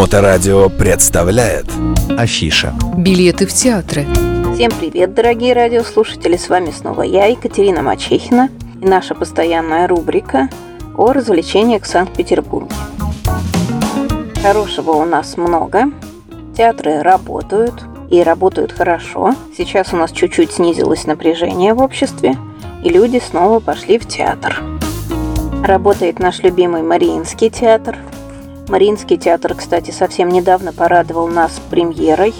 Моторадио представляет Афиша Билеты в театры Всем привет, дорогие радиослушатели! С вами снова я, Екатерина Мачехина, и наша постоянная рубрика о развлечениях в Санкт-Петербурге. Хорошего у нас много. Театры работают, и работают хорошо. Сейчас у нас чуть-чуть снизилось напряжение в обществе, и люди снова пошли в театр. Работает наш любимый Мариинский театр – Мариинский театр, кстати, совсем недавно порадовал нас премьерой.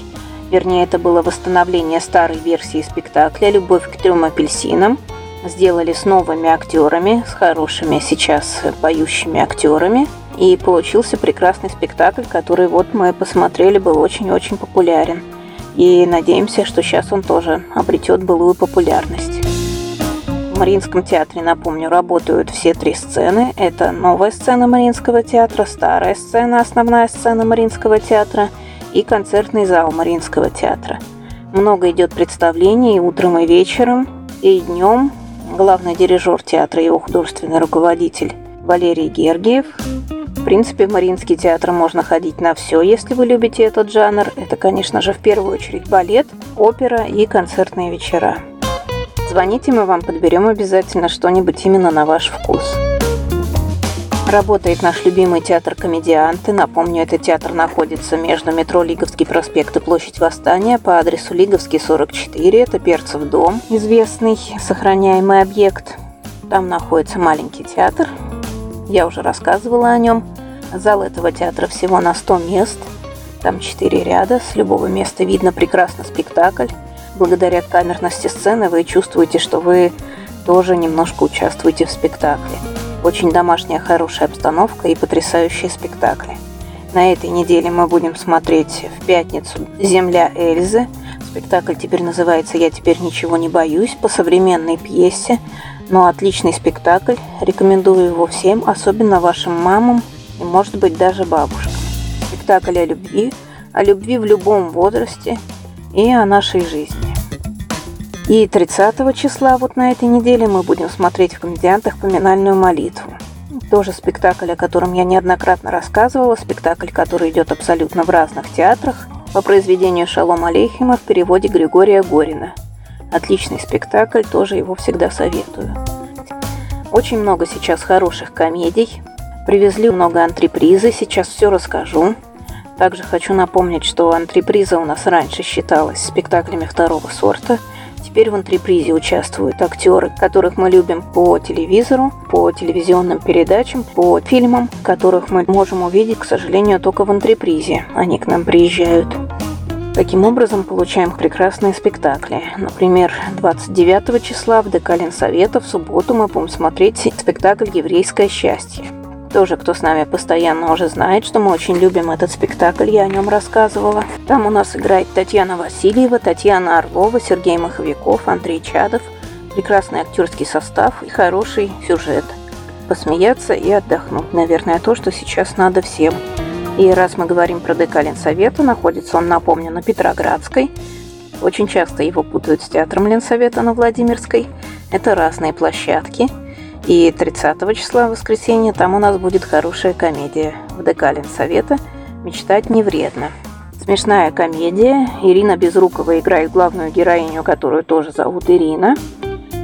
Вернее, это было восстановление старой версии спектакля «Любовь к трем апельсинам». Сделали с новыми актерами, с хорошими сейчас поющими актерами. И получился прекрасный спектакль, который вот мы посмотрели, был очень-очень популярен. И надеемся, что сейчас он тоже обретет былую популярность. Мариинском театре, напомню, работают все три сцены. Это новая сцена Мариинского театра, старая сцена, основная сцена Мариинского театра и концертный зал Мариинского театра. Много идет представлений утром, и вечером, и днем. Главный дирижер театра и его художественный руководитель Валерий Гергиев. В принципе, в Мариинский театр можно ходить на все, если вы любите этот жанр. Это, конечно же, в первую очередь балет, опера и концертные вечера. Звоните, мы вам подберем обязательно что-нибудь именно на ваш вкус. Работает наш любимый театр «Комедианты». Напомню, этот театр находится между метро Лиговский проспект и площадь Восстания по адресу Лиговский, 44. Это Перцев дом, известный сохраняемый объект. Там находится маленький театр. Я уже рассказывала о нем. Зал этого театра всего на 100 мест. Там 4 ряда. С любого места видно прекрасно спектакль благодаря камерности сцены вы чувствуете, что вы тоже немножко участвуете в спектакле. Очень домашняя хорошая обстановка и потрясающие спектакли. На этой неделе мы будем смотреть в пятницу «Земля Эльзы». Спектакль теперь называется «Я теперь ничего не боюсь» по современной пьесе. Но отличный спектакль. Рекомендую его всем, особенно вашим мамам и, может быть, даже бабушкам. Спектакль о любви, о любви в любом возрасте и о нашей жизни. И 30 числа вот на этой неделе мы будем смотреть в «Комедиантах» поминальную молитву. Тоже спектакль, о котором я неоднократно рассказывала, спектакль, который идет абсолютно в разных театрах, по произведению Шалом Алейхима в переводе Григория Горина. Отличный спектакль, тоже его всегда советую. Очень много сейчас хороших комедий. Привезли много антрепризы, сейчас все расскажу. Также хочу напомнить, что антреприза у нас раньше считалась спектаклями второго сорта – Теперь в антрепризе участвуют актеры, которых мы любим по телевизору, по телевизионным передачам, по фильмам, которых мы можем увидеть, к сожалению, только в антрепризе. Они к нам приезжают. Таким образом, получаем прекрасные спектакли. Например, 29 числа в ДК Ленсовета в субботу мы будем смотреть спектакль «Еврейское счастье». Тоже, кто с нами постоянно уже знает, что мы очень любим этот спектакль, я о нем рассказывала. Там у нас играет Татьяна Васильева, Татьяна Орлова, Сергей Маховиков, Андрей Чадов. Прекрасный актерский состав и хороший сюжет. Посмеяться и отдохнуть, наверное, то, что сейчас надо всем. И раз мы говорим про ДК Ленсовета, находится он, напомню, на Петроградской. Очень часто его путают с театром Ленсовета на Владимирской. Это разные площадки – и 30 числа, воскресенье, там у нас будет хорошая комедия в ДК Ленсовета «Мечтать не вредно». Смешная комедия. Ирина Безрукова играет главную героиню, которую тоже зовут Ирина.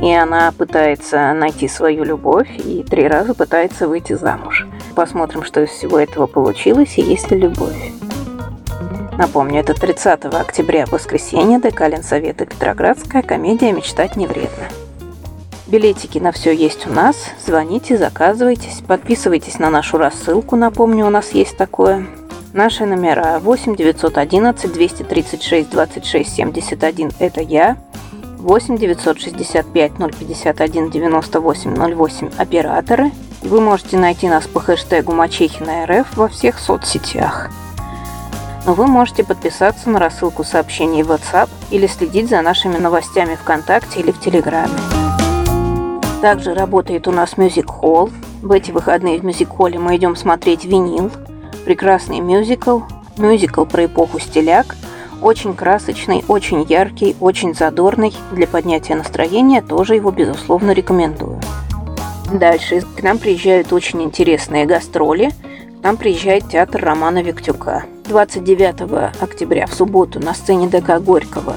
И она пытается найти свою любовь и три раза пытается выйти замуж. Посмотрим, что из всего этого получилось и есть ли любовь. Напомню, это 30 октября, воскресенье, ДК Ленсовета Петроградская, комедия «Мечтать не вредно». Билетики на все есть у нас. Звоните, заказывайтесь, подписывайтесь на нашу рассылку. Напомню, у нас есть такое. Наши номера 8 911 236 26 71 это я. 8 965 051 98 08 операторы. Вы можете найти нас по хэштегу Мачехина РФ во всех соцсетях. Но вы можете подписаться на рассылку сообщений в WhatsApp или следить за нашими новостями ВКонтакте или в Телеграме. Также работает у нас Music Hall. В эти выходные в Music Hall мы идем смотреть винил. Прекрасный мюзикл. Мюзикл про эпоху стиляк. Очень красочный, очень яркий, очень задорный. Для поднятия настроения тоже его, безусловно, рекомендую. Дальше к нам приезжают очень интересные гастроли. К нам приезжает театр Романа Виктюка. 29 октября в субботу на сцене ДК Горького.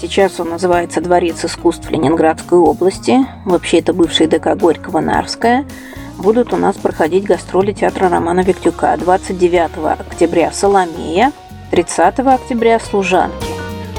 Сейчас он называется Дворец искусств Ленинградской области. Вообще это бывший ДК Горького Нарская. Будут у нас проходить гастроли театра Романа Виктюка. 29 октября «Соломея», 30 октября «Служанки».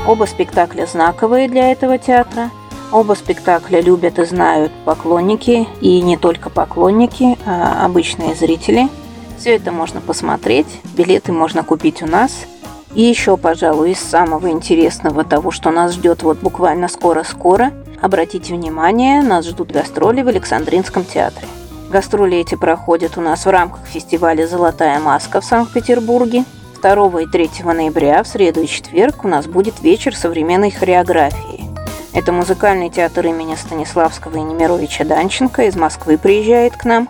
Оба спектакля знаковые для этого театра. Оба спектакля любят и знают поклонники, и не только поклонники, а обычные зрители. Все это можно посмотреть, билеты можно купить у нас. И еще, пожалуй, из самого интересного того, что нас ждет вот буквально скоро-скоро, обратите внимание, нас ждут гастроли в Александринском театре. Гастроли эти проходят у нас в рамках фестиваля «Золотая маска» в Санкт-Петербурге – 2 и 3 ноября, в среду и четверг, у нас будет вечер современной хореографии. Это музыкальный театр имени Станиславского и Немировича Данченко из Москвы приезжает к нам.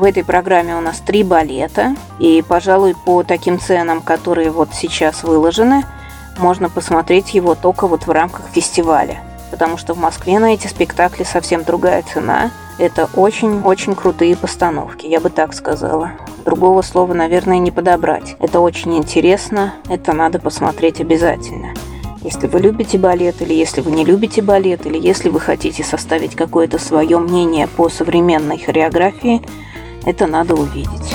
В этой программе у нас три балета, и, пожалуй, по таким ценам, которые вот сейчас выложены, можно посмотреть его только вот в рамках фестиваля. Потому что в Москве на эти спектакли совсем другая цена. Это очень-очень крутые постановки, я бы так сказала. Другого слова, наверное, не подобрать. Это очень интересно, это надо посмотреть обязательно. Если вы любите балет, или если вы не любите балет, или если вы хотите составить какое-то свое мнение по современной хореографии, это надо увидеть.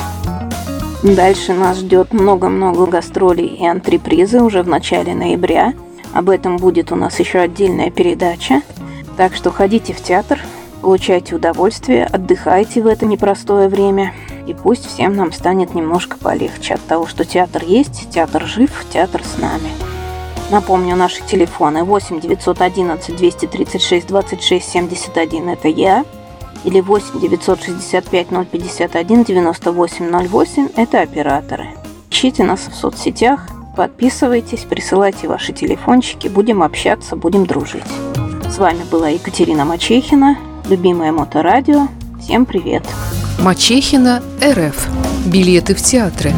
Дальше нас ждет много-много гастролей и антрепризы уже в начале ноября. Об этом будет у нас еще отдельная передача. Так что ходите в театр, получайте удовольствие, отдыхайте в это непростое время – и пусть всем нам станет немножко полегче от того, что театр есть, театр жив, театр с нами. Напомню, наши телефоны 8 911 236 26 71 это я, или 8 965 051 98 08 это операторы. Ищите нас в соцсетях, подписывайтесь, присылайте ваши телефончики, будем общаться, будем дружить. С вами была Екатерина Мачехина, любимое моторадио. Всем привет! Мачехина, РФ. Билеты в театры.